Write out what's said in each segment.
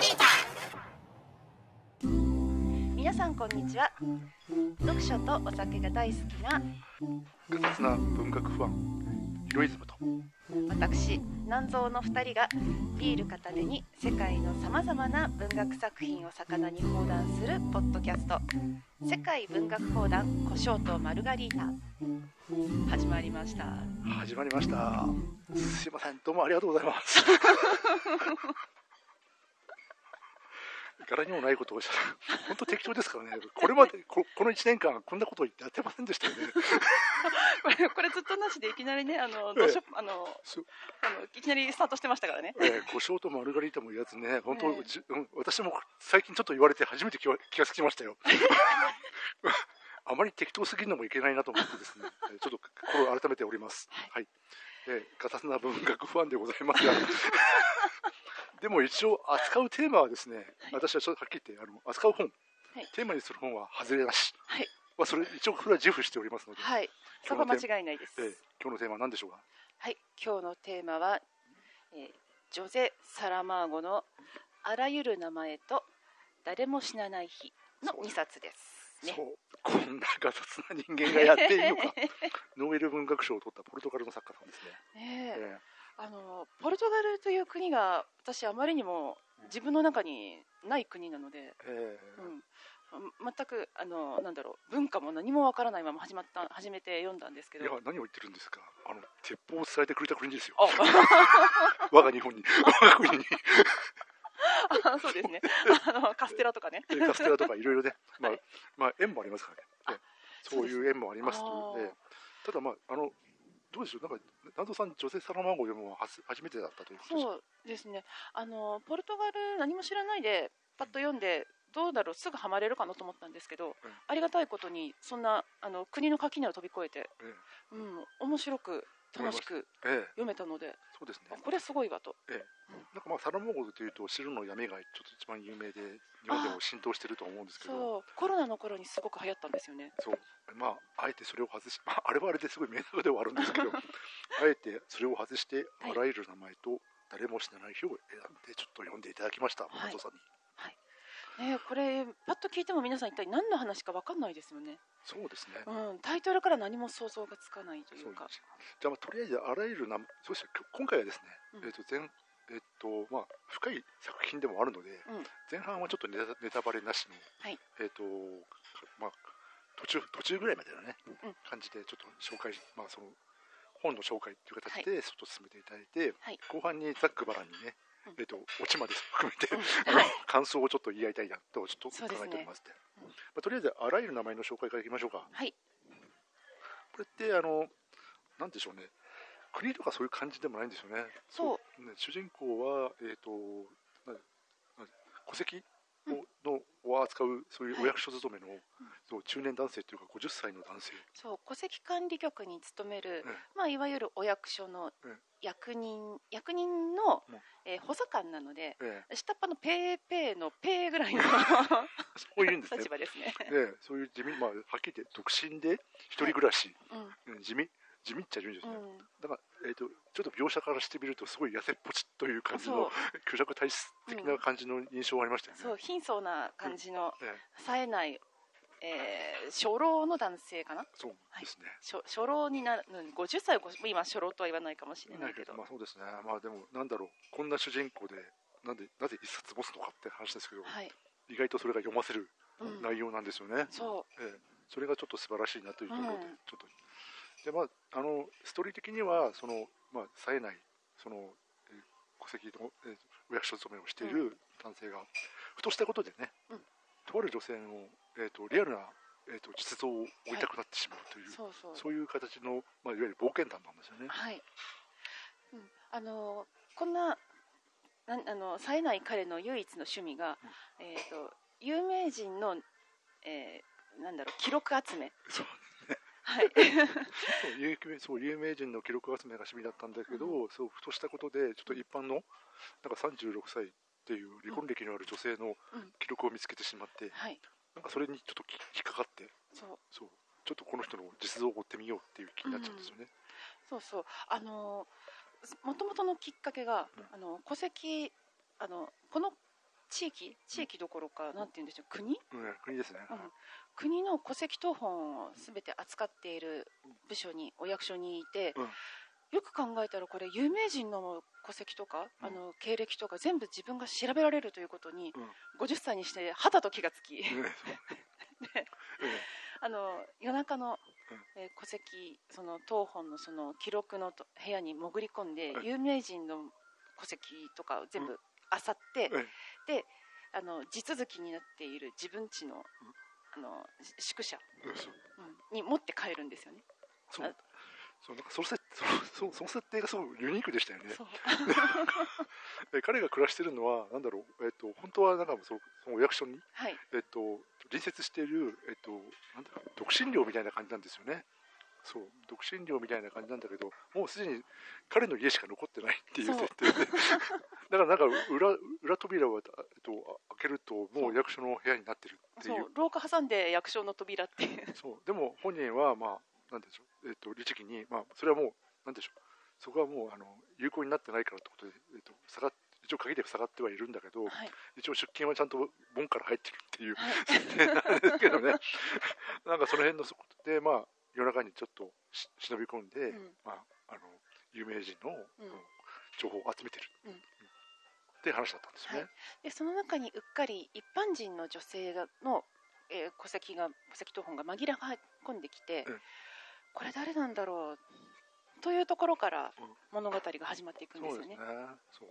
リータ。皆さんこんにちは。読書とお酒が大好きなガサツな文学ファンヒロイズムと。私南蔵の2人がビール片手に世界のさまざまな文学作品を魚に放談するポッドキャスト「世界文学放談胡椒とマルガリータ」始まりました。始まりました。すいません。どうもありがとうございます 柄にもないことをした本当適当ですからね。これまでここの1年間こんなこと言ってやってませんでしたよね。こ れこれずっとなしでいきなりねあのどうしようあのあのいきなりスタートしてましたからね。えー、胡椒とマルガリータもやつね 本当、ねじうん私も最近ちょっと言われて初めて気が気がつきましたよ。あまり適当すぎるのもいけないなと思ってですねえーちょっと心を改めております。はい、えー、ガタスな文学ファンでございますがでも一応扱うテーマはですね、私はちょっとはっきり言ってあの扱う本、はい。テーマにする本は外れなし、はい。まあ、それ一応それは自負しておりますので、はい。そこは間違いないです。えー今日のテーマは何でしょうか？はい、今日のテーマは、えージョゼ・サラマーゴの「あらゆる名前と誰も死なない日」の2冊ですね。そう。こんなガサツな人間がやっていいのか。ノーベル文学賞を取ったポルトガルの作家さんですね、ねええあのポルトガルという国が私あまりにも自分の中にない国なので、うん、全くあのなんだろう文化も何もわからないまま始まった始めて読んだんですけいやど。何を言ってるんですか。あの鉄砲を伝えてくれた国ですよ。あ。我が日本に。我が国に。あ そうですね。あのカステラとかね。えカステラとかいろいろね、まあはい。まあ、縁もありますからね。ねそういう縁もありますので。ただまああのどうでしょう。なんか南藤さん女性サラマンゴを読むのは初初めてだったというそう。ですね。あのポルトガル何も知らないでパッと読んでどうだろうすぐハマれるかなと思ったんですけど、うん。ありがたいことにそんなあの国の垣根を飛び越えて、えうん、面白く楽しく読めたのでそうですね。あこれすごいわと。ええ。なんかまあサラマンゴというと白の闇がちょっと一番有名で日本でも浸透してると思うんですけど。そう。コロナの頃にすごく流行ったんですよね。そう。まああえてそれを外し、まあ、あれはあれですごい名作ではあるんですけど あえてそれを外してはいあらゆる名前と誰も死なない日を選んでちょっと読んでいただきました、い。松尾さんにねこれパッと聞いても皆さん一体何の話か分かんないですよね、そうですね、うん、タイトルから何も想像がつかないといそううかですじゃあまあとりあえずあらゆる名前そうですね。きょ今回はですね、うん。えっ、と前えっ、とまあ深い作品でもあるので、うん。前半はちょっとネタネタバレなしの、はい。えっ、とまあ途中途中ぐらいまでのね、うん。感じでちょっと紹介まあその本の紹介という形でちょっと進めていただいて、はい。後半にざっくばらんにね、うんえっ、とオチまで含めて、はい。感想をちょっと言い合いたいなとちょっと考えておりますねうんまあ、とりあえずあらゆる名前の紹介からいきましょうか。はい。これってあのなんでしょうね。国とかそういう感じでもないんですよね。そう。ね、主人公はえっ、となな戸籍を,、のを扱うそういうお役所勤めの、そう中年男性というか50歳の男性。そう戸籍管理局に勤める、ええまあ、いわゆるお役所のええ役人、役人のうん、えー補佐官なのでえ下っ端のペーペーのペーぐらいのえ そういうんですね。立場ですね、ええそういう地味、まあ、はっきり言って独身で一人暮らし、うん。うん地味。地味っちゃ地味ですね、うん、だから、えー、とちょっと描写からしてみるとすごい痩せっぽちという感じの虚弱 体質的な感じの印象がありましたよね、そう貧相な感じのええ。冴えない、えー初老の男性かな？そうですね、初初老になるうん50歳今初老とは言わないかもしれないけど。まあそうですね、まあでも、なんだろう、こんな主人公で、なんで、なぜ一冊持つのかって話ですけど、はい、意外とそれが読ませるうん、内容なんですよね。そええそれがちょっと素晴らしいなというところで、うん。ちょっと。で、まあ、あの、ストーリー的には、その、まあ、冴えない、その、えー戸籍の、えーお役所勤めをしている男性が、ふとしたことでね、うん。とある女性の、えー、とリアルな、えー、と実像を追いたくなってしまうという、うそうそう。そういう形の、まあ、いわゆる冒険談なんですよね。はい、うん、あのこんななんあの冴えない彼の唯一の趣味が、えー、と有名人の、えーなんだろう記録集め。そうはい。そう有名そう有名人の記録集めが趣味だったんだけど、そうふとしたことでちょっと一般のなんか36歳っていう離婚歴のある女性のうん。記録を見つけてしまって、はいなんかそれにちょっとき引っかかって。そう。そう。ちょっとこの人の実像を追ってみようっていう気になっちゃうんですよね。そうそう。あのもともとのきっかけが、うん。あの戸籍あのこの地域地域どころかなんて言うんでしょう国、うん、国ですね。うん、国の戸籍謄本を全て扱っている部署にお役所にいて、うん。よく考えたらこれ有名人の戸籍とか、うん。あの経歴とか全部自分が調べられるということに、うん。50歳にしてはたと気がつき、あの夜中の、うん。えー戸籍その当本のその記録のと部屋に潜り込んで、うん。有名人の戸籍とかを全部漁って、うん。であの地続きになっている自分家の,、あの宿舎、に持って帰るんですよね。そう。そう。なんかその設そのその設定がすごくユニークでしたよね。彼が暮らしてるのはなんだろうえっと本当はなんかそのそのお役所にはい。えっと隣接しているえっとなんだろう独身寮みたいな感じなんですよね。そう独身寮みたいな感じなんだけどもうすでに彼の家しか残ってないっていう設定で。だからなんか裏裏扉を、えっと、開けるともう役所の部屋になってるっていう。そう。廊下挟んで役所の扉っていう。そう。でも本人はまあなんでしょう、えっと律儀にまあそれはもうなんでしょう。そこはもうあの有効になってないからってことで、えっと、下がっ一応鍵で塞がってはいるんだけど、はい、一応出勤はちゃんと門から入ってくるっていうはい。んですけどね。なんかその辺のそこでまあ夜中にちょっとし忍び込んで、うん。まあ、あの有名人の、うん。情報を集めてる、うん。っていう話だったんですよね。はい。でその中にうっかり一般人の女性がの、えー戸籍が戸籍謄本が紛らわ込んできて、うん。これ誰なんだろうというところからうん物語が始まっていくんですそうですよねね。そう。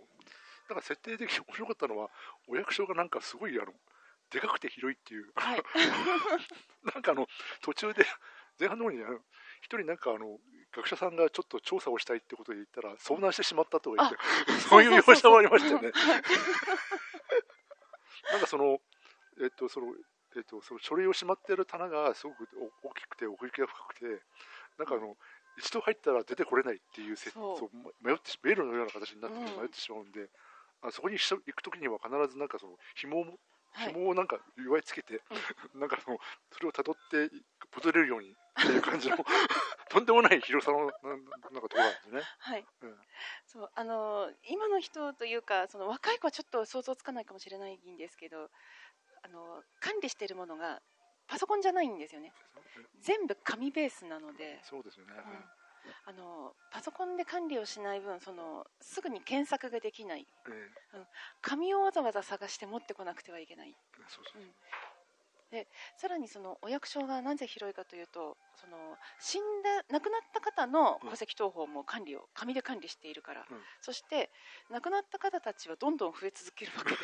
だから設定的に面白かったのは、お役所がなんかすごいあのでかくて広いっていう、はい なんかあの途中で前半の方にあの一人なんかあの学者さんがちょっと調査をしたいってことで言ったら遭難してしまったとか言って、そういう描写もありましたよね。なんかそのえっとそのえっとその書類をしまっている棚がすごくお大きくて奥行きが深くて、なんかあの一度入ったら出てこれないっていうせそう。迷って迷路のような形になって迷ってしまうんで、あそこにし行くときには必ずなんかその紐をはい。紐をなんか祝いつけて、なんかそのそれを辿って戻れるようにっていう感じの とんでもない広さのなんかところなんですね。はい。うん。そうあの今の人というかその若い子はちょっと想像つかないかもしれないんですけどあの管理しているものがパソコンじゃないんですよね全部紙ベースなので、そうですよね。うん。あのパソコンで管理をしない分そのすぐに検索ができない。え紙をわざわざ探して持ってこなくてはいけない、えそうそうう。ん。でさらにそのお役所がなぜ広いかというとその死んだ亡くなった方の戸籍謄本も管理を紙で管理しているから、うん。そして亡くなった方たちはどんどん増え続けるわけで、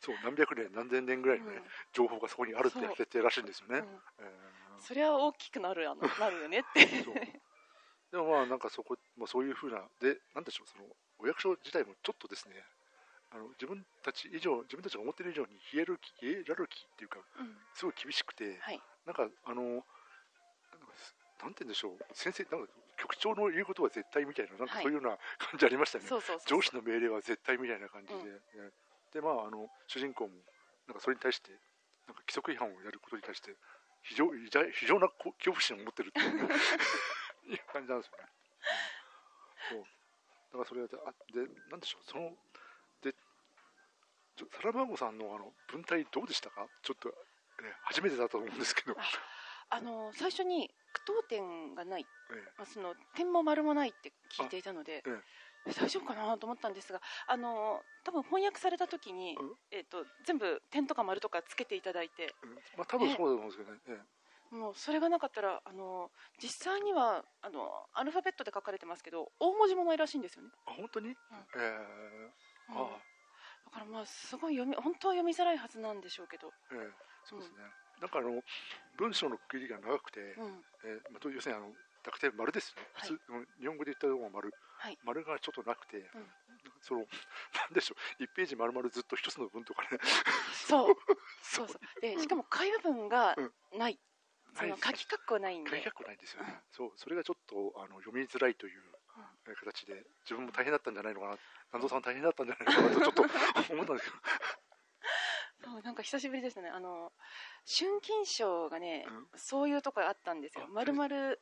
そう何百年何千年ぐらいの、ねうん。情報がそこにあるってそう。設定らしいんですよね。うん。えそりゃ大きくなるやな なるよねって。ーそう。でもまあなんかそこ、まあ、そういうふうなでなんでしょうそのお役所自体もちょっとですねあの自分たち以上自分たちが思っている以上にヒエルキヒエラルキーっていうかうん。すごい厳しくて、はい。なんかあのなんて言うんでしょう先生なんか局長の言うことは絶対みたいななんかはい。そういうような感じありましたよね。そうそうそう上司の命令は絶対みたいな感じで、ねでまああの主人公もなんかそれに対してなんか規則違反をやることに対して非常非常なこ恐怖心を持ってるっていう いう感じなんですよね。そう。だからそれであでなんでしょうそのでサラマーゴさんのあの文体どうでしたか？ちょっと、えー初めてだと思うんですけど、あの最初に句読点がない、えまあ、その点も丸もないって聞いていたので、ええ大丈夫かなと思ったんですがあの多分翻訳された時に、うん？えー、と全部点とか丸とかつけていただいてーうん。まあ多分そうだと思うんですけどね。えもうそれがなかったらあの実際にはあのアルファベットで書かれてますけど大文字もないらしいんですよね、ーあ本当に、えーうん。あだからまあすごい読み本当は読みづらいはずなんでしょうけど、ええ。そうですね。なんかあの文章の区切りが長くて、うん。えーまあ、と要するにあの濁点丸ですね、はい。日本語で言ったところが丸、はい。丸がちょっとなくて、うん。その なんでしょう、1ページ丸々ずっと一つの文とかね、そう。そう。そうでしかも会話文がない、そのない。ですね書き括弧ないんで。書き書くないんですよね、そう。それがちょっとあの読みづらいという、えー形で、自分も大変だったんじゃないのかな、南蔵さん大変だったんじゃないのかなと、ちょっと思ったんですけど、そうなんか久しぶりですね。あの春金賞がね、うん。そういうとこあったんですよ。あ丸々1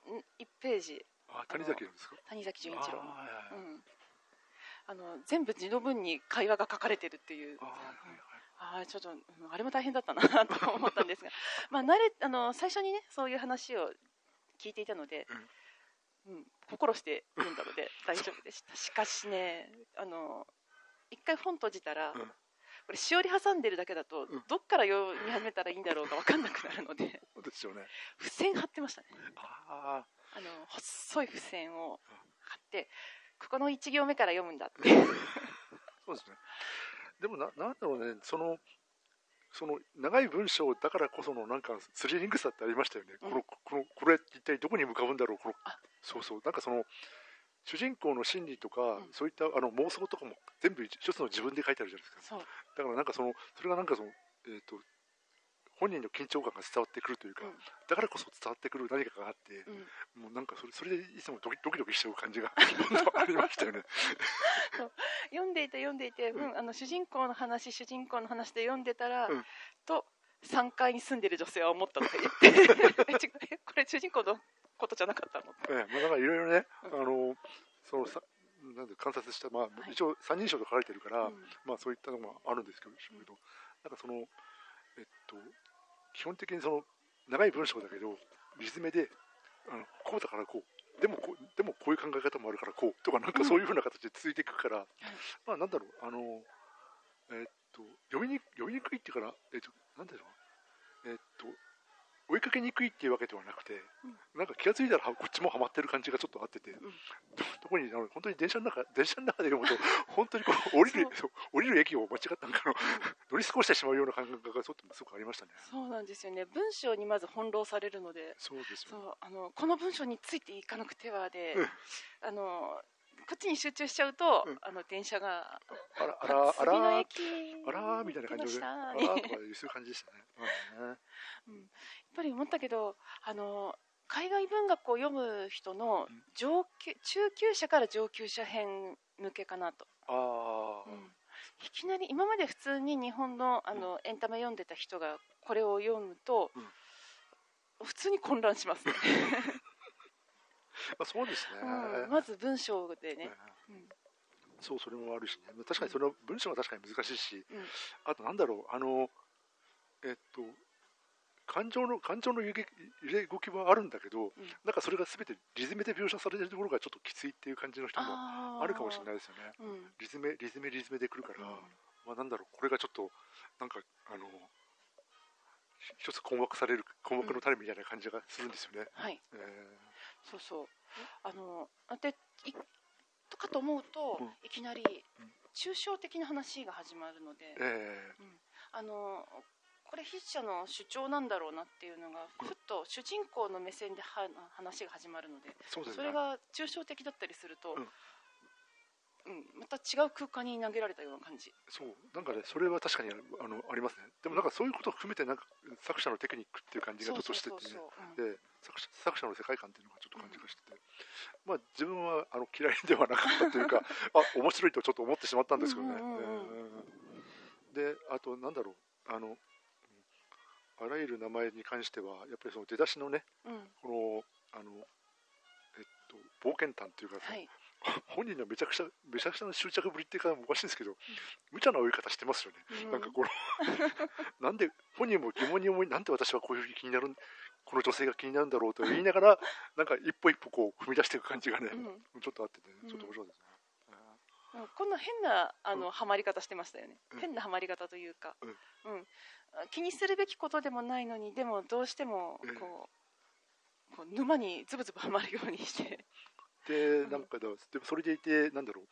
ページ。あ谷崎ですか、谷崎潤一郎の。あの全部字の文に会話が書かれてるっていう。あーはいああちょっとうんあれも大変だったなと思ったんですが、まあ、慣れあの最初にねそういう話を聞いていたので、うん心して読んだので大丈夫でした。しかしねあの一回本閉じたら、うんこれしおり挟んでるだけだと、うん。どっから読み始めたらいいんだろうか分かんなくなるので。そうですよね。付箋貼ってましたね。ああの細い付箋を貼ってここの1行目から読むんだって。あ そうですね。でもななんだろうね。そのその長い文章だからこそのなんかスリリングさってありましたよね、うん。このこのこれ一体どこに向かうんだろう。このあ。そうそう。なんかその主人公の心理とか、うん。そういったあの妄想とかも全部一つの自分で書いてあるじゃないですか。だからなんかそのそれがなんかそのえっ、と本人の緊張感が伝わってくるというか、うん。だからこそ伝わってくる何かがあって、うん。もうなんかそれそれでいつもドキドキドキしちゃう感じが ありましたよね。読んでいて読んでいて、うん。あの主人公の話主人公の話で読んでたら、うん。と3階に住んでる女性は思ったとか言って。これ主人公のことじゃなかったの。ええまあ、だからいろいろね、うん。あのそのさなんで観察した、まあい。一応三人称と書かれてるから、うん。まあそういったのもあるんですけど、なんかそのえっと基本的にその長い文章だけどリズムであのこうだからこう。でもこうでもこういう考え方もあるからこう。とかなんかそういうふうな形で続いていくから、まあなんだろう。あのえっと読みに読みにくいっていうからえっとなんだろうえっと追いかけにくいっていうわけではなくて、なんか気が付いたらはこっちもハマってる感じがちょっとあってて、ん。特にあの本当に電車の中電車の中で読むと 本当にこう降りる降りる駅を間違ったんかの乗り過ごしてしまうような感覚がちょっとすごくありましたね。そうなんですよね。文章にまず翻弄されるのでそうですよ。そうあのこの文章についていかなくてはで、うん。あのこっちに集中しちゃうと、うん。あの電車があらあらあら駅あらーみたいな感じで、あらーとかいう感じでしたね。うん、ぱり思ったけどあの海外文学を読む人のうん。上級中級者から上級者編向けかなと、ああ、うん。いきなり今まで普通に日本のあの、エンタメ読んでた人がこれを読むと、普通に混乱しますね、まあ、そうですね。うん。まず文章でね、うん。そうそれもあるしね。確かにその文章は確かに難しいし、うん。あとなんだろう。あのえっと感情の感情の揺れ揺れ動きはあるんだけど、うん。なんかそれが全てリズムで描写されてるところがちょっときついっていう感じの人もああるかもしれい、ないですよね。うん。リズムリズムリズムでくるから、うん。まあなんだろうこれがちょっとなんかあの一つ困惑される困惑の種みたいな感じがするんですよね。はい。えそうそう。あのでいとかと思うと、うん。いきなりうん。抽象的な話が始まるので、ー。えあのこれ筆者の主張なんだろうなっていうのがうん。ふっと主人公の目線では話が始まるのでーそれが抽象的だったりすると、うん。うんまた違う空間に投げられたような感じ。そう。なんかねそれは確かにあのありますね。でもなんかそういうことを含めてなんか作者のテクニックっていう感じがちょっとしててね。そうそうそうで作者作者の世界観っていうのがちょっと感じがしてて、まあ自分はあの嫌いではなかったというか あ面白いとちょっと思ってしまったんですけどね、うんうんうんうん。であとなんだろう。あのうんあらゆる名前に関してはやっぱりその出だしのねうん。うんこのあのえっと冒険譚っていうかさ、はい。本人のめちゃくちゃめちゃくちゃな執着ぶりっていうかおかしいんですけど、無茶な追い方してますよね、うん。なんかこの なんで本人も疑問に思いなんで私はこういうふうに気になるこの女性が気になるんだろうと言いながらなんか一歩一歩こう踏み出していく感じがね、うん。ちょっとあってねうん。ちょっと面白いですね、うん。こんな変なあの、うん。ハマり方してましたよね、うん。変なハマり方というか、うん。うん。気にするべきことでもないのにでもどうしてもうん。こう,、こう沼にズブズブはまるようにして。でなんかだでもそれでいてなんだろう。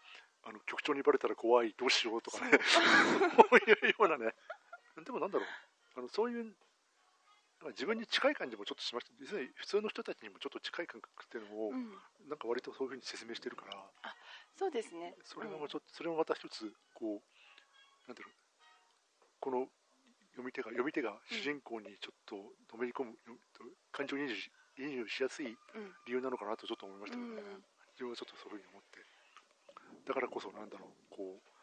あの局長にバレたら怖いどうしようとかね。そう。いうようなね。でもなんだろう。あのそういう自分に近い感じもちょっとしました。普通の人たちにもちょっと近い感覚っていうのを、うん。なんか割とそういうふうに説明してるからそうですね。それがもうちょっと、それもまた一つこうなんだろうこの読み手が読み手が主人公にちょっとのめり込む、感情移入し移入しやすいうん。理由なのかなとちょっと思いましたけどね、うん。自分はちょっとそういうふうに思って。だからこそなんだろうこう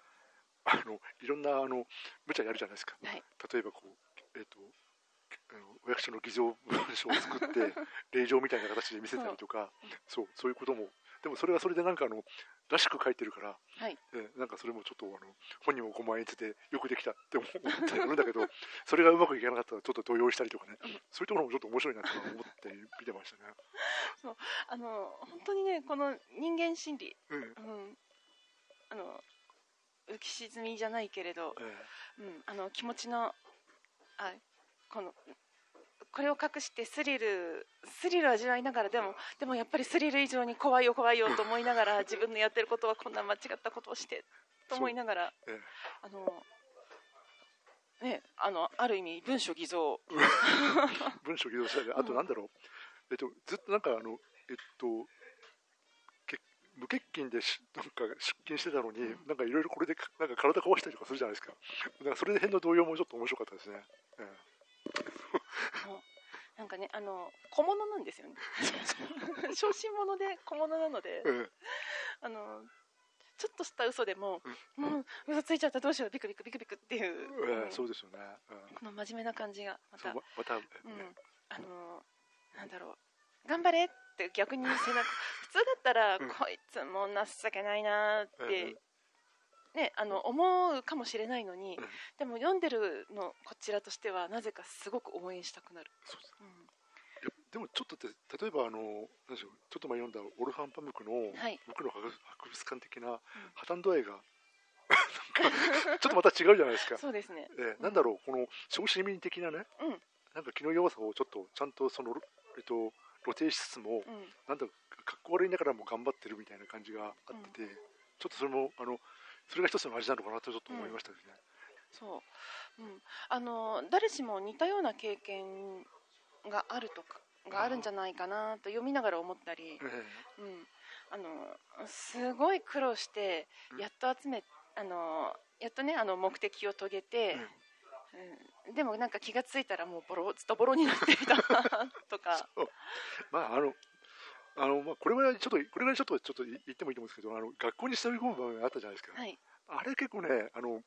あのいろんなあの無茶やるじゃないですか。はい。例えばこうえっ、とあのお役所の偽造文書を作って 令状みたいな形で見せたりとか。そうそういうことも。でもそれはそれでなんかあのらしく書いてるから、はい。えなんかそれもちょっとあの本人も5万円でよくできたって思ってやるんだけど それがうまくいかなかったらちょっと動揺したりとかね、うん。そういうところもちょっと面白いなと思って見てましたね。あの本当にねこの人間心理、うん。うん、あの浮き沈みじゃないけれど、え。うん、あの気持ちのあこのこれを隠してスリルスリルを味わいながらでもでもやっぱりスリル以上に怖いよ怖いよと思いながら 自分のやってることはこんな間違ったことをしてと思いながらええ。あのねあのある意味文書偽造。え 文章起動したりあとなんだろう、えっと、ずっとなんかあのえっとけ無欠勤でしなんか出勤してたのに、うん。なんかいろいろこれでかなんか体壊したりとかするじゃないですか。だからそれで辺の動揺もちょっと面白かったですね、えなんかねあの小物なんですよね。小心者で小物なのでええ。あのちょっとした嘘でも、もう嘘ついちゃったどうしようビクビクビクビクっていう、ええうん。そうですよね、うん。この真面目な感じがまた。ままた、えうん、あのなんだろう。頑張れって逆に背中。普通だったら、うん。こいつも情けないなーって、えね、あの思うかもしれないのに、うん。でも読んでるのこちらとしてはなぜかすごく応援したくなる、そうですうん。でもちょっとで例えばあの何でしょうちょっと前読んだオルハン・パムクのはい。僕の博博物館的な破綻度合いが なんかちょっとまた違うじゃないですか。そうですね。えーなんだろう、この小市民的なね、うん。なんか気の弱さをちょっとちゃんとその、えっと、露呈しつつも、うん。なんだかっこ悪いながらも頑張ってるみたいな感じがあってて、ちょっとそれも、あの、それが一つの味なのかなとちょっと思いましたですね。そう、うん、あの誰しも似たような経験があるとかがあるんじゃないかなと読みながら思ったり、えうん、あのすごい苦労してうんやっと集めあのやっとねあの目的を遂げて、うん、でもなんか気がついたらもうボロズタボロになっていた。とか。ーまあ、あの、あの、まあ、これぐらいちょっと、これぐらいちょっと、ちょっと言ってもいいと思うんですけど、あの、学校に忍び込む場面があったじゃないですか。はい、あれ結構ね、あの、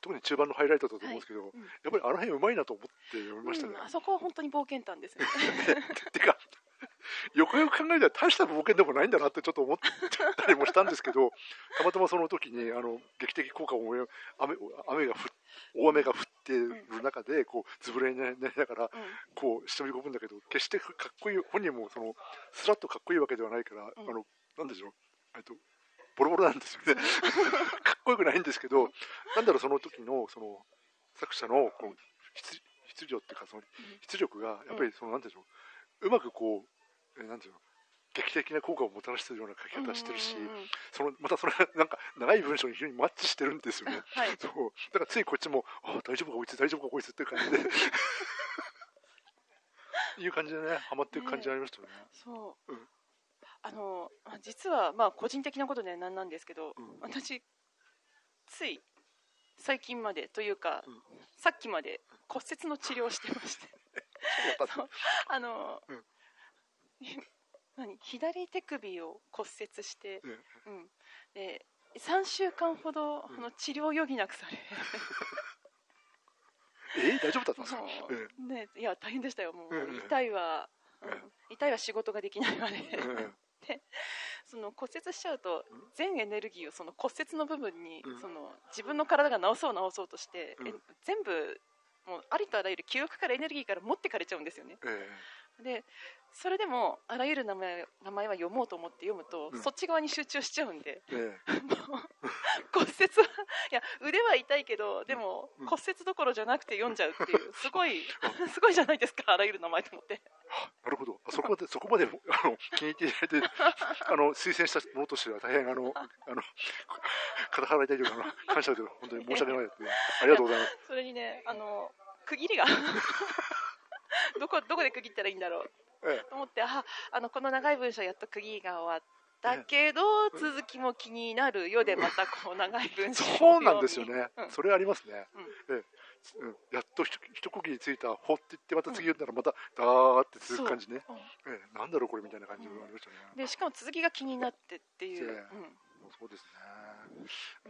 特に中盤のハイライトだと思うんですけど、うんやっぱりあの辺うまいなと思って読みましたね。うんあそこは本当に冒険探ですよね てか、よくよく考えたら大した冒険でもないんだなってちょっと思ったりもしたんですけど、たまたまその時にあの劇的効果を雨雨が降っ大雨が降ってる中でこうずぶ濡れになりながらうん。こう忍び込むんだけど決してかっこいい本人もそのスラッとかっこいいわけではないから、うん。あのなんでしょうえっとボロボロなんですよね。かっこよくないんですけどなんだろうその時のその作者のこう質質量っていうかその出力がやっぱりそのなんでしょううまくこうえーなんていうの劇的な効果をもたらしてるような書き方してるし、うんうんうん。うんそのまたそれがなんか長い文章に非常にマッチしてるんですよね。はい。そうだからついこっちもあ大丈夫かこいつ大丈夫かこいつっていう感じで。いう感じでねハマっていく感じありましたよね。そう、うん。あのあ実はまあ個人的なことでなんなんですけど、うん。私つい最近までというか、うん。さっきまで骨折の治療をしてまして。そうだった そう。あの、うん何？左手首を骨折して、うん。うん、で3週間ほど、うん。あの治療を余儀なくされ え？ー大丈夫だったんですか、ね、いや大変でしたよ。もう、痛いわ、うん。うん。痛いは仕事ができないわね、えうん。その骨折しちゃうとうん。全エネルギーをその骨折の部分に、うん。その自分の体が治そう治そうとして、全部もうありとあらゆる記憶からエネルギーから持ってかれちゃうんですよね。えでそれでもあらゆる名前名前は読もうと思って読むと、うん。そっち側に集中しちゃうんで。ええ。骨折はいや腕は痛いけどでもうん。骨折どころじゃなくて読んじゃうっていう すごい すごいじゃないですかあらゆる名前と思って。なるほど。あそこまでそこまであの気に入っていただいてあの推薦したものとしては大変あのあ。の肩払いたいというか感謝で本当に申し訳ないですねありがとうございます。それにねあの区切りが どこどこで区切ったらいいんだろうえと思ってああのこの長い文章やっと区切りが終わったけど、続きも気になるよでまたこう長い文え章をそうなんですよね、うん。それありますね、うん。ええ。うん、やっと一区切りついたほって言ってまた次言ったらまたダーって続く感じね、う。ん。ええ。なんだろうこれみたいな感じがありましたね、でしかも続きが気になってっていう、ええ。うん。そうですね。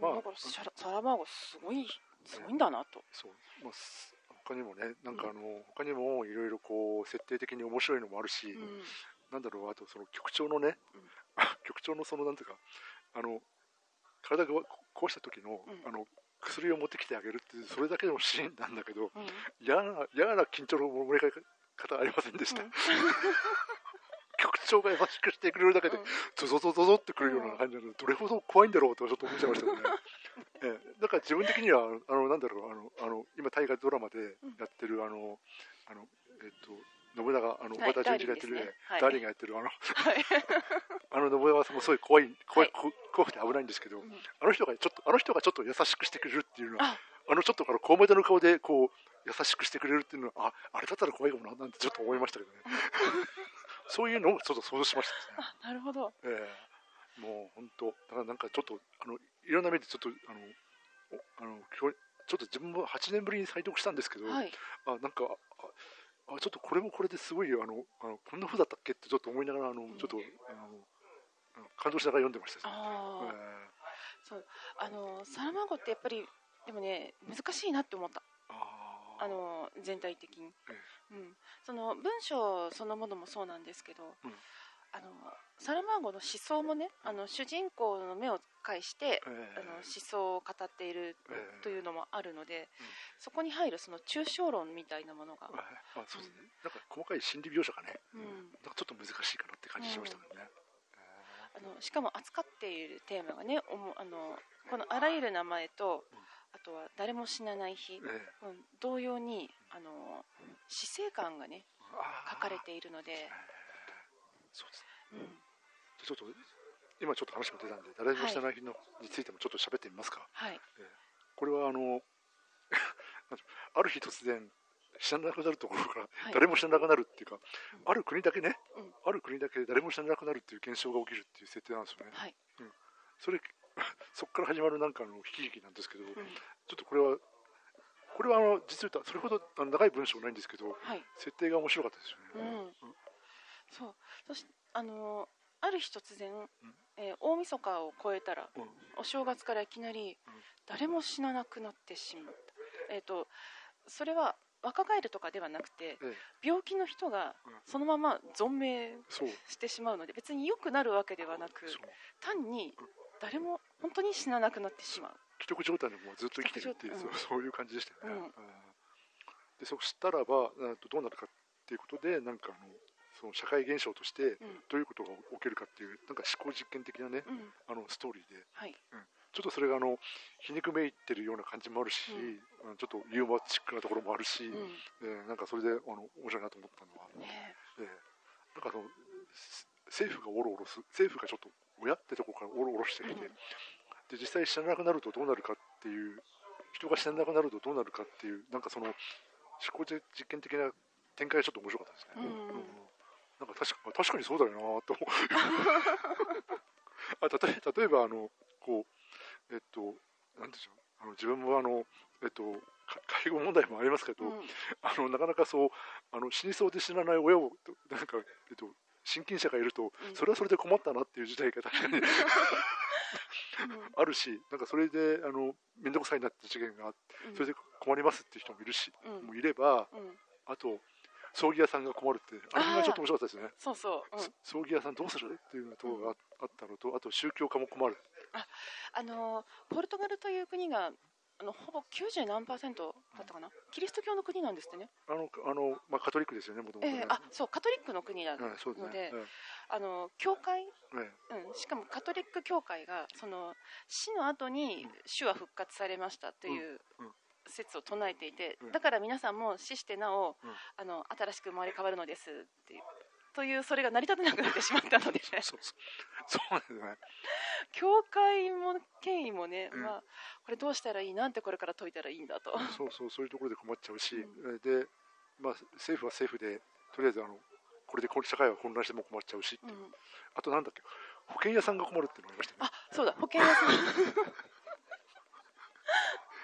まあ、まあだからサラサラマーゴすごいすごいんだなと、そう、まあ、す他にもねなんかあの、他にもいろいろこう設定的に面白いのもあるし、うん。なんだろうあとその局長のね、うん。局長のそのなんていうかあの体が壊した時の,、うん。あの薬を持ってきてあげるっていうそれだけのシーンなんだけどうん。嫌な嫌な緊張の盛り方ありませんでした、うん。局長が優しくしてくれるだけでうんゾゾゾゾゾってくるような感じなのでどれほど怖いんだろうとちょっと思っちゃいましたよね。ええ、だから自分的にはあのなんだろうあのあの今大河ドラマでやってるあのあのえっと信長あのはい岡田准一がやってる、ダーリンですね。はい。ダーリンがやってるあのはい。あの信長さんもすごい怖い怖い、怖くて危ないんですけど、ん。あの人がちょっとあの人がちょっと優しくしてくれるっていうのはあ。あのちょっとあの小梅田の顔でこう優しくしてくれるっていうのはああれだったら怖いかもななんてちょっと思いましたけどね そういうのをちょっと想像しました。ね。あなるほど。ええ。もう本当だからなんかちょっとあのいろんな目でちょっとあのおあの今日ちょっと自分も8年ぶりに再読したんですけど、はい。あなんかああちょっとこれもこれですごいあのあのこんな風だったっけってちょっと思いながらあのちょっとあの感動しながら読んでました。ああ、えそう。あのサラマンゴってやっぱりでもね難しいなって思った。えあーあの全体的に、えうん、その文章そのものもそうなんですけど、うん。あのサラマンゴの思想もねあの主人公の目を介して、ええ。あの思想を語っているええ。というのもあるので、うん。そこに入るその抽象論みたいなものが、えあそうですね、なんか細かい心理描写がね、うん。なんかちょっと難しいかなって感じしましたけどね。あのしかも扱っているテーマがねおもあのこのあらゆる名前と、うんあとは誰も死なない日、ええ。えうん。同様にあの死生観がね書かれているので。え、え。そうです。ねうん、ちょっと今ちょっと話も出たんで誰も知らない日の、についてもちょっと喋ってみますか。はい。これはあの ある日突然知らなくなるところからはい。誰も知らなくなるっていうか、うん。ある国だけね、うん。ある国だけ誰も知らなくなるっていう現象が起きるっていう設定なんですよね、はい、それ そこから始まるなんかの悲劇なんですけど、ちょうんっとこれはこれはあの実を言ったらそれほど長い文章ないんですけどはい。設定が面白かったですようね、ん、そう。そしてあのある日突然、えー大晦日を超えたらうん。お正月からいきなりうん。誰も死ななくなってしまった、えー、とそれは若返るとかではなくてええ。病気の人がうん。そのまま存命してしまうので別に良くなるわけではなく単に誰も本当に死ななくなってしまう。既得状態のままずっと生きてるっていう、既得状態。そう そういう感じでしたよね、うん。うん。でそしたらばどうなるかっていうことでなんかあのその社会現象としてうん。どういうことが起きるかっていうなんか思考実験的なねうん。あのストーリーで。はい。ちょっとそれがあの皮肉めいてるような感じもあるし、うん。うんちょっとユーモアチックなところもあるし、うん。えーなんかそれであの面白いなと思ったのは、ねえ。ーなんかあのす政府がおろおろす政府がちょっと親ってとこからおろおろしてきて、うんで実際死ななくなるとどうなるかっていう人が死ななくなるとどうなるかっていうなんかその思考実験的な展開がちょっと面白かったですね、うん。なんか確か確かにそうだよなと思う。あ例え例えばあのこうえっとなんでしょうあの自分もあのえっとか介護問題もありますけど、うん。あのなかなかそうあの死にそうで死なない親をなんか、えっと、親近者がいると、うん。それはそれで困ったなっていう時代が確かにあるしなんかそれであの面倒くさいなって事件があってうん。それで困りますっていう人もいるし、うん。もういればうんあと葬儀屋さんが困るってあれがちょっと面白かったですね。そうそう、うん、葬儀屋さんどうするっていうのところがあったのとあと宗教家も困る。あのポルトガルという国があのほぼ90何パーセントだったかな、キリスト教の国なんですってね、あのあの、まあ、カトリックですよねもともとね。えーあそうカトリックの国なはいそうですね。ので、あの教会、ええ。うん、しかもカトリック教会がその死の後に主は復活されましたという説を唱えていて、うん。だから皆さんも死してなお、うん。あの新しく生まれ変わるのですっていうというそれが成り立てなくなってしまったのでそうそう。ですね。教会も権威もね、うん。まあ、これどうしたらいいなんてこれから解いたらいいんだと。そうそうそういうところで困っちゃうし、うで、まあ、政府は政府でとりあえずあのこれでこ社会が混乱しても困っちゃうし、う。ん。あとなんだっけ？保険屋さんが困るっていうのがありましたね。あそうだ。保険屋さん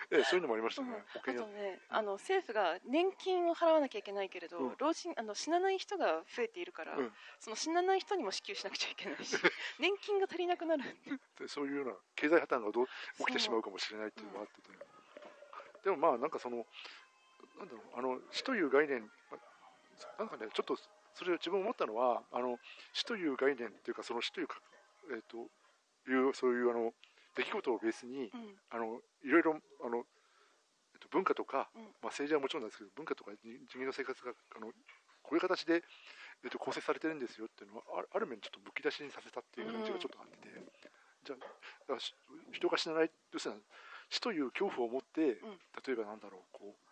ええそういうのもありましたうん。あとねあの政府が年金を払わなきゃいけないけれど、うん。老人あの死なない人が増えているから、うん。その死なない人にも支給しなくちゃいけないし年金が足りなくなる。でそういうような経済破綻がどう起きてしまうかもしれないっていうのがあってて、でもまあなんかそのなんだろうあの死という概念まなんかねちょっとそれを自分思ったのはあの死という概念っていうかその死というか、えー、というそういうあの出来事をベースにうん。あのいろいろあの、えっと、文化とか、うん。まあ、政治はもちろんなんですけど文化とか人人間の生活があのこういう形で、えっと、構成されてるんですよっていうのはあある面ちょっとむき出しにさせたっていう感じがちょっとあって。て、じゃあ人が死なない要するに死という恐怖を持って、うん。例えばなんだろうこう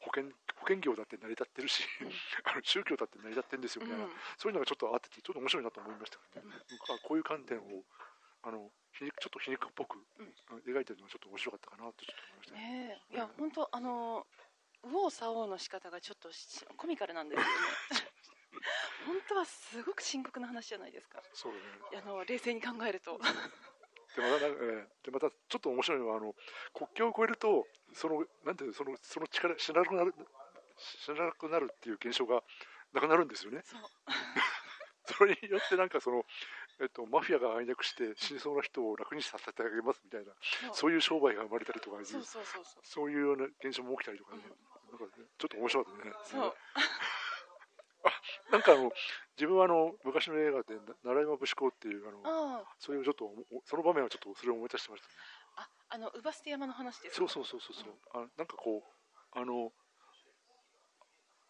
保険保険業だって成り立ってるし、うん。あの宗教だって成り立ってるんですよみたいな、うん。そういうのがちょっとあっててちょっと面白いなと思いましたね、あこういう観点をあのちょっと皮肉っぽく、うん。描いてるのがちょっと面白かったかなとちょっと思いましたね。ねえ。いや本当あの右往左往の仕方がちょっとしコミカルなんですよね。本当はすごく深刻な話じゃないですか。そうね。あの冷静に考えると。でまたえーでまたちょっと面白いのはあの国境を越えるとそのなんていうのそのその力死ななくなる死ななくなるっていう現象がなくなるんですよね。そう。それによってなんかそのえっとマフィアが暗躍して死にそうな人を楽にさせてあげますみたいなそう。いう商売が生まれたりとかいうそうそうそうそう。そういうような現象も起きたりとかね、なんかねちょっと面白かったね。そう。なんかあの自分はあの昔の映画で「な奈良山節子」っていうあのああそういうちょっとおその場面はちょっとそれを思い出してましたね。ああの乳母捨て山の話ですそうそうそうそうそう。あなんかこうあの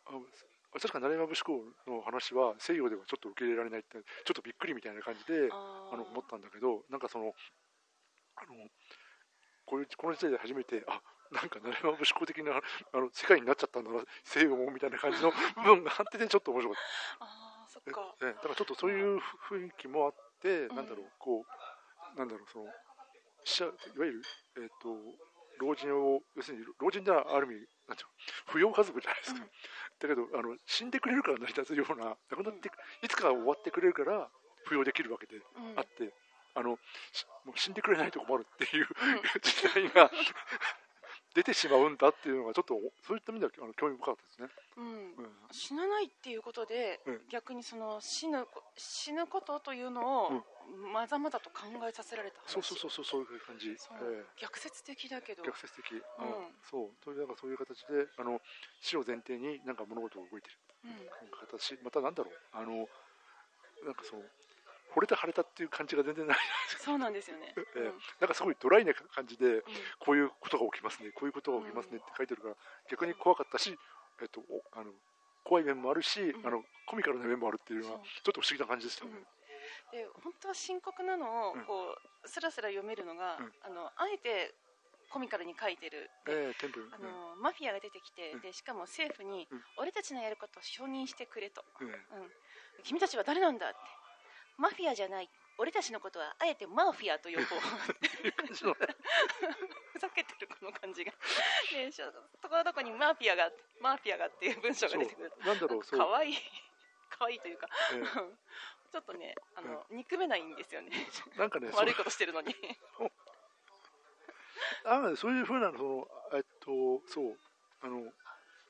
あ確か奈良山節子の話は西洋ではちょっと受け入れられないってちょっとびっくりみたいな感じでああの思ったんだけどなんかそのあのこういうこの時代で初めてあなんか奈良山節子的なあの世界になっちゃったんだな西洋もみたいな感じの 部分があっててちょっと面白かった。ああそっえか。えだからちょっとそういう雰囲気もあって、ん。なんだろうこうなんだろうその死者いわゆるえっ、と老人を要するに老人ではある意味なんていうの扶養家族じゃないですか、うん。だけどあの死んでくれるから成り立つような亡くなって、いつか終わってくれるから扶養できるわけでうん。あって、あのしもう死んでくれないと困るっていううん。時代が 出てしまうんだっていうのがちょっとそういった意味ではあの興味深かったですね。うん。うん。死なないっていうことで、うん。逆にその死ぬ死ぬことというのをまざまざと考えさせられた話。そうそうそうそうそういう感じ。ええ。逆説的だけど。逆説的、うん。うん。そう。というなんかそういう形であの死を前提になんか物事が動いてる。うん。形。またなんだろう。あのなんかそう。惚れた腫れたっていう感じが全然ない、そうなんですよね、ええ。うん。なんかすごいドライな感じでうん。こういうことが起きますね。こういうことが起きますねって書いてるから、逆に怖かったし、えっと、おあの怖い面もあるし、ん。あのコミカルな面もあるっていうのはちょっと不思議な感じでしたよね、で本当は深刻なのをうん。こうスラスラ読めるのが、うん。あのあえてコミカルに書いてる。ええテンプル。あの、マフィアが出てきて、うん。でしかも政府に、うん。俺たちのやることを承認してくれと、君たちは誰なんだって。マフィアじゃない。俺たちのことはあえてマーフィアと呼ぼう。ふざけてるこの感じが。でしょところどころにマーフィアがマーフィアがっていう文章が出てくる。そう。なんだろうそう。かわい。いかわいいというか。えちょっとねあの、憎めないんですよね。え なんかね悪いことしてるのに。あそういうふうなその、えっと、そう。あの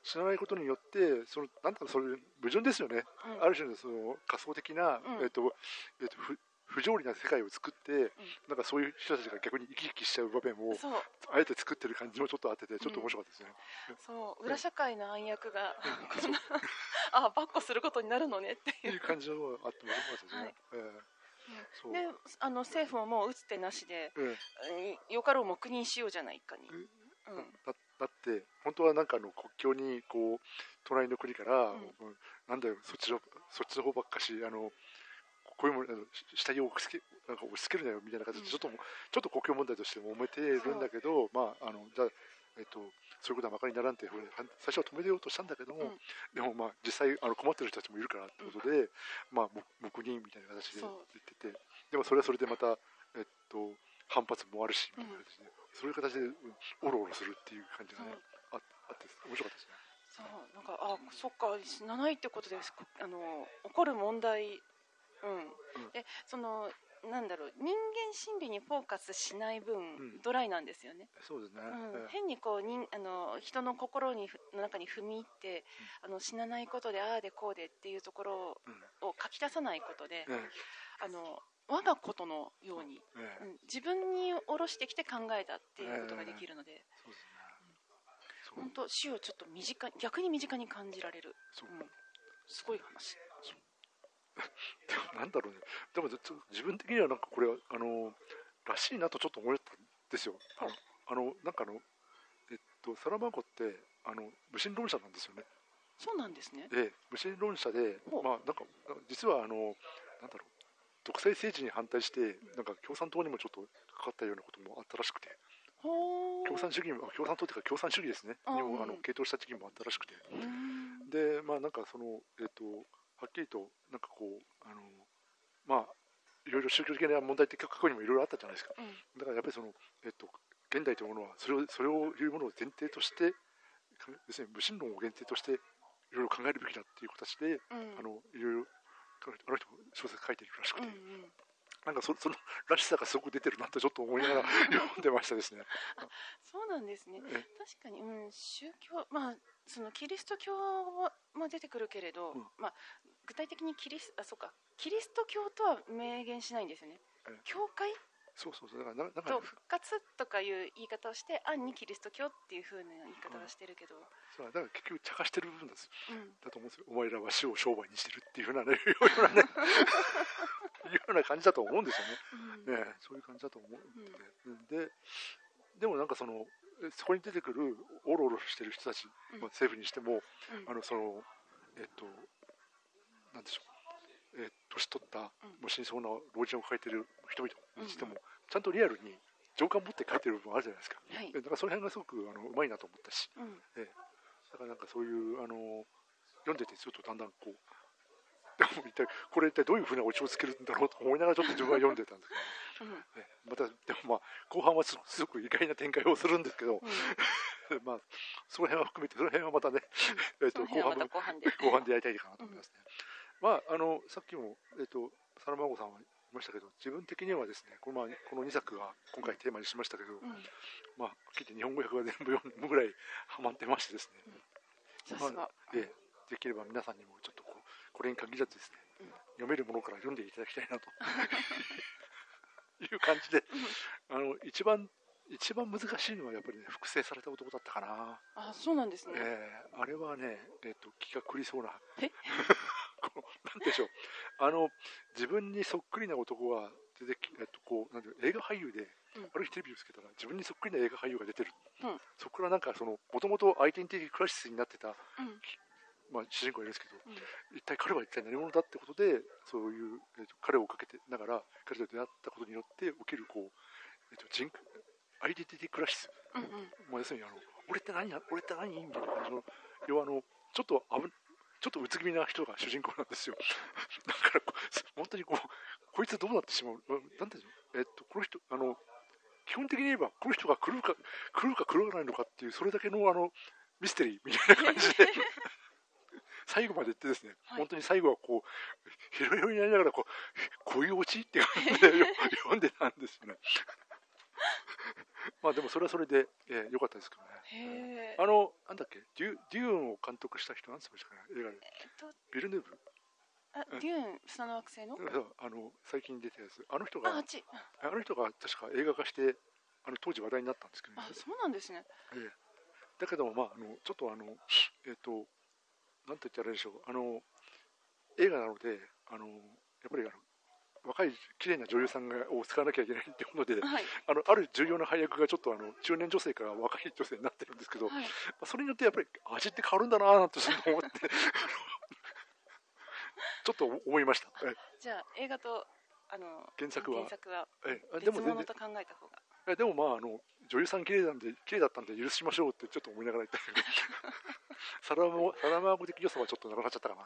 知らないことによってそのなんだろうそれ矛盾ですよね、うん。ある種のその仮想的な、うん。えっとえっと、不不条理な世界を作って、なんかそういう人たちが逆に生き生きしちゃう場面をあえて作ってる感じもちょっとあっててちょっと面白かったですね、そう。裏社会の暗躍がこん。な あバッコすることになるのねっていいうう感じのがあって面白かったですね、はい。ええ。そう。であの政府ももう打つ手なしでええうん。よかろう黙認しようじゃないかに、うん。うん。だだって本当はなんかあの国境にこう隣の国から、うん。うん。なんだよそっちのそっちの方ばっかしあのこういうものあのし死体を押し付けなんか押し付けるなよみたいな形でちょっとも、ちょっと国境問題としても揉めてるんだけどまああのじゃあえっと、そういうことはばかりにならんっていうふうには最初は止めようとしたんだけども、うん。でもまあ実際あの困ってる人たちもいるからってことで、まあ黙黙認みたいな形で言っててでもそれはそれでまた、えっと、反発もあるしみたいな形で、そういう形で、うんおろおろするっていう感じがねああって面白かったですね。そう。なんかあそっか死なないってことです。あの起こる問題うん、うん。でそのなんだろう人間心理にフォーカスしない分、ん。ドライなんですよね、そうですね。うん。ええ変にこう人あの人の心にふの中に踏み入って、あの死なないことでああでこうでっていうところうん。を書き出さないことで、えあの我がことのように、自分に下ろしてきて考えたっていうことができるので、本当死をちょっと身近に逆に身近に感じられる、すごい話 でもなんだろうね。でも自分的にはなんかこれはあのらしいなとちょっと思ったんですよ。あのあのなんかあのえっとサラマゴってあの無神論者なんですよね。そうなんですね。で無神論者でまあなんか実はあのなんだろう独裁政治に反対してなんか共産党にもちょっとかかったようなこともあったらしくて。共産主義も共産党っていうか共産主義ですね。うんにもあの傾倒した時期もあったらしくて。でまあなんかそのえっとはっきりとなんかこうあのまあいろいろ宗教的な問題って過去にもいろいろあったじゃないですか。うん。だからやっぱりそのえっと現代というものはそれをそれをいうものを前提としてか要するに無神論を前提としていろいろ考えるべきだっていう形でうん。あのいろいろあの人も小説書いてるらしくて、うんうんなんかそ そのらしさがすごく出てるなとちょっと思いながら読んでましたですね。そうなんですね。え確かに、うん、宗教まあそのキリスト教は、まあ、出てくるけれど、うん。まあ、具体的にキリスあそうか。キリスト教とは明言しないんですよね。え。教会そうそうそう。だからななんかと復活とかいう言い方をして暗にキリスト教っていう風な言い方はしてるけど、そうだから結局茶化してる部分ですうん。だと思うんですよ。お前らは死を商売にしてるっていうふうなねようなね。い うような感じだと思うんですよね。うん。ねそういう感じだと思うんで、ででもなんかそのえそこに出てくるオロオロしてる人たち、うん。まあ、政府にしてもうん。あのそのえっとなんでしょう、え年取った、うん。もう死にそうな老人を抱えてる人々にしても、ちゃんとリアルに情感持って書いてる部分あるじゃないですか。はい。えだからその辺がすごくあのうまいなと思ったし、うん。だからなんかそういうあの読んでてちょっとだんだんこう 一体これ一体どういうふうなオチをつけるんだろうと思いながらちょっと自分は読んでたんですけど、うん。ね、またでもまあ後半はすすごく意外な展開をするんですけど、うん。まあその辺は含めてその辺はまたね、えっと後後半で。後半でやりたいかなと思いますね。まああのさっきもえっとサラマゴさんは言いましたけど自分的にはですねこの,、まあ、この2作が今回テーマにしましたけど、うん。まあ聞いて日本語訳が全部読むぐらいハマってましてですね。さすが。でできれば皆さんにもちょっとこうこれに限らずですね、うん。読めるものから読んでいただきたいなと。いう感じであの一番一番難しいのはやっぱりね複製された男だったかな、あそうなんですね、えーあれはね、えっと気が狂いそうなえ？こ うなんでしょう。あの自分にそっくりな男が出てき、えっと、こうなんていうの映画俳優で、うん。ある日テレビをつけたら自分にそっくりな映画俳優が出てる、うん。そこからなんかそのもともとアイデンティティクライシスになってたうん。まあ、主人公がいるんですけど、うん。一体彼は一体何者だってことでそういう、えーと彼をかけてながら彼と出会ったことによって起きるこう、えー、と人アイデンティティクラシス、うんうん。まあ、要するにあの俺って何や俺って何？みたいな感じの要はあのちょっと危ちょっとうつ気味な人が主人公なんですよ。だからこう本当にこうこいつどうなってしまう？なんていうの？えっ、とこの人あの基本的に言えばこの人が来るか来るか来らないのかっていうそれだけのあのミステリーみたいな感じで。最後まで言ってですね、はい。本当に最後はこうヘロヘロになりながらこうこういうオチ？って感じでよ 読んでたんですよねまあでもそれはそれで、えー、よかったですけどね。へえ。あのなんだっけ？デュデューンを監督した人？なんですかね？映画で。えっとビルヌーブ？あデューン砂の惑星の？あの最近出たやつ。あの人があの人が確か映画化してあの当時話題になったんですけど、ね。あそうなんですね。ええ。だけども、まあ、あのちょっとあの、えっ、と、なんと言ったらいいでしょう、あの映画なので、あのやっぱりあの若い綺麗な女優さんがを使わなきゃいけないっていうので、はい。あのある重要な配役がちょっとあの中年女性から若い女性になってるんですけど、まはい。あそれによってやっぱり味って変わるんだなぁなんてちょっと思って、ちょっと思いました。えじゃあ映画とあの原作は。原作は別物と考えた方が。えでもまああの女優さん綺麗なんで綺麗だったんで許しましょうってちょっと思いながら言ったけどサラマサラマーゴ的良さはちょっとなくなっちゃったかな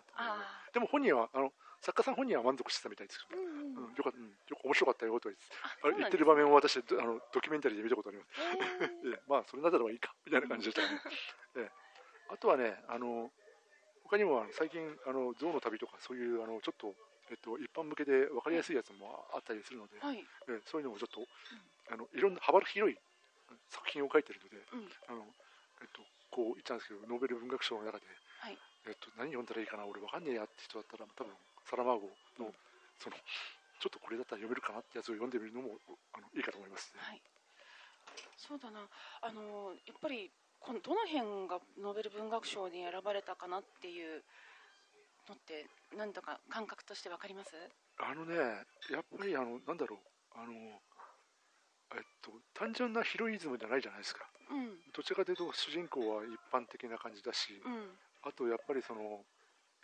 で。も本人はあの作家さん本人は満足してたみたいですけど、あうんうんうん、よかった、うん、よく面白かったよとは言ってる場面を私あのドキュメンタリーで見たことあります、ええまあそれならばいいかみたいな感じでしたね、ええ。あとはねあの他にも最近あの象の旅とかそういうあのちょっとえっと、一般向けで分かりやすいやつもあったりするので、はい。ええそういうのもちょっと、あのいろんな幅広い作品を書いてるので、うん。あのえっと、こう言ったんですけどノーベル文学賞の中で、はい。えっと、何読んだらいいかな俺わかんねえやって人だったら多分サラマーゴのそのちょっとこれだったら読めるかなってやつを読んでみるのもあのいいかと思いますね。はい。そうだな。あのやっぱりこのどの辺がノーベル文学賞に選ばれたかなっていうのって何とか感覚として分かります？あのねやっぱりあのなんだろう。あのえっと単純なヒロイズムじゃないじゃないですか。うん。どちらかというと主人公は一般的な感じだし、うん。あとやっぱりその、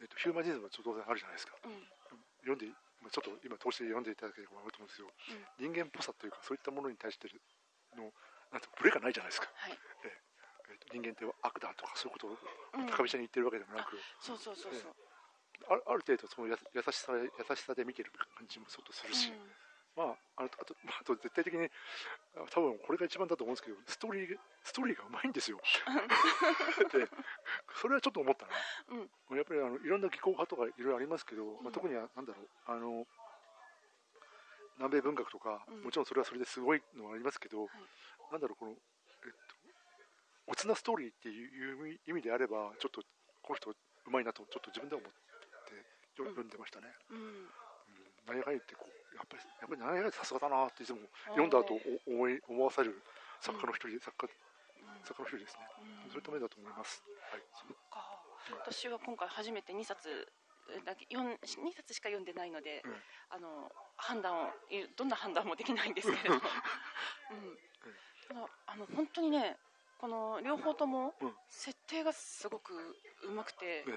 えっと、ヒューマニズムはちょっと当然あるじゃないですか。うん。読んでまあちょっと今通して読んでいただければ分かると思うんですよ、人間っぽさというかそういったものに対してのなんてブレがないじゃないですか、はい。えっと人間って悪だとかそういうことをうん。高飛車に言ってるわけでもなく、そうそうそうそう。あある程度そのや優しさ優しさで見てる感じもちょっとするし、まあ、あのあと、まあ、あと絶対的に、あ多分これが一番だと思うんですけど、ストーリー、ストーリーがうまいんですよ。で、それはちょっと思ったな。やっぱりあのいろんな技巧派とかいろいろありますけど、まあ、特にはなんだろう、あの、南米文学とか、うん。もちろんそれはそれですごいのはありますけど、なんだろう、この、えっと、おつなストーリーっていう意味意味であれば、ちょっとこの人うまいなと、ちょっと自分でも思ってよ読んでましたね。うん。うん。何やかんやってこうやっぱりやっぱり何やかんさすがだなっていつも読んだ後お思い思わされる作家の一人で、作家作家の一人ですね、うん。そういった面だと思います、はい、か。私は今回初めて2冊だけ読ん2冊しか読んでないので、うん。あの判断をどんな判断もできないんですけれど。も、うん、あの本当にねこの両方ともうん。設定がすごくうまくて、ね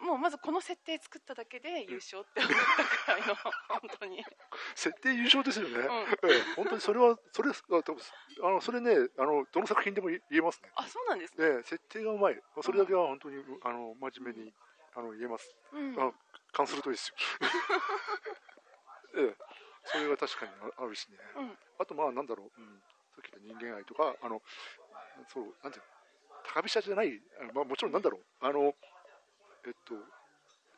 うん、もうまずこの設定作っただけで優勝って思ったくらいの 本当に、設定優勝ですよね、うん、ええ。本当にそれはそれあのそれねあのどの作品でも言えますね。あそうなんですね、で設定がうまい。それだけは本当にあの真面目にあの言えます。うん。あの感するといいですよ。ええ。それは確かにああるしね、うん。あとまあなんだろう、うん、さっき言った人間愛とかあのそうなんていうの。高飛車じゃない。まあもちろんなんだろう。あのえっと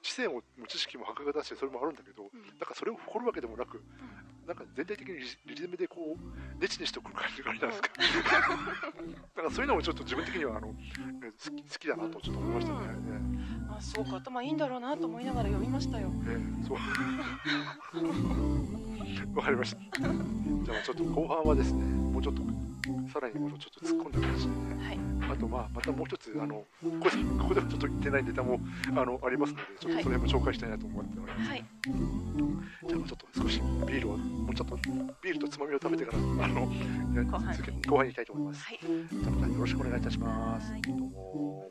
知性も知識も博学だしそれもあるんだけど、うん。なんかそれを誇るわけでもなくなんか全体的にリズムでこうネチネチとくる感じがありなんですか、だからそういうのもちょっと自分的にはあのえ好き好きだなとちょっと思いましたね、あそうか。頭いいんだろうなと思いながら読みましたよ。ええええそう わかりました。じゃあちょっと後半はですねもうちょっとさらにもうちょっと突っ込んだ感じでねはい。あとまあまたもう一つあのここでここではちょっと言ってないネタもあのありますのでちょっとそれも紹介したいなと思っております、はい。じゃあちょっと少しビールをもうちょっとビールとつまみを食べてからあのね後半。後半に行きたいと思います、はい。じゃあまたよろしくお願いいたします、はい。どうも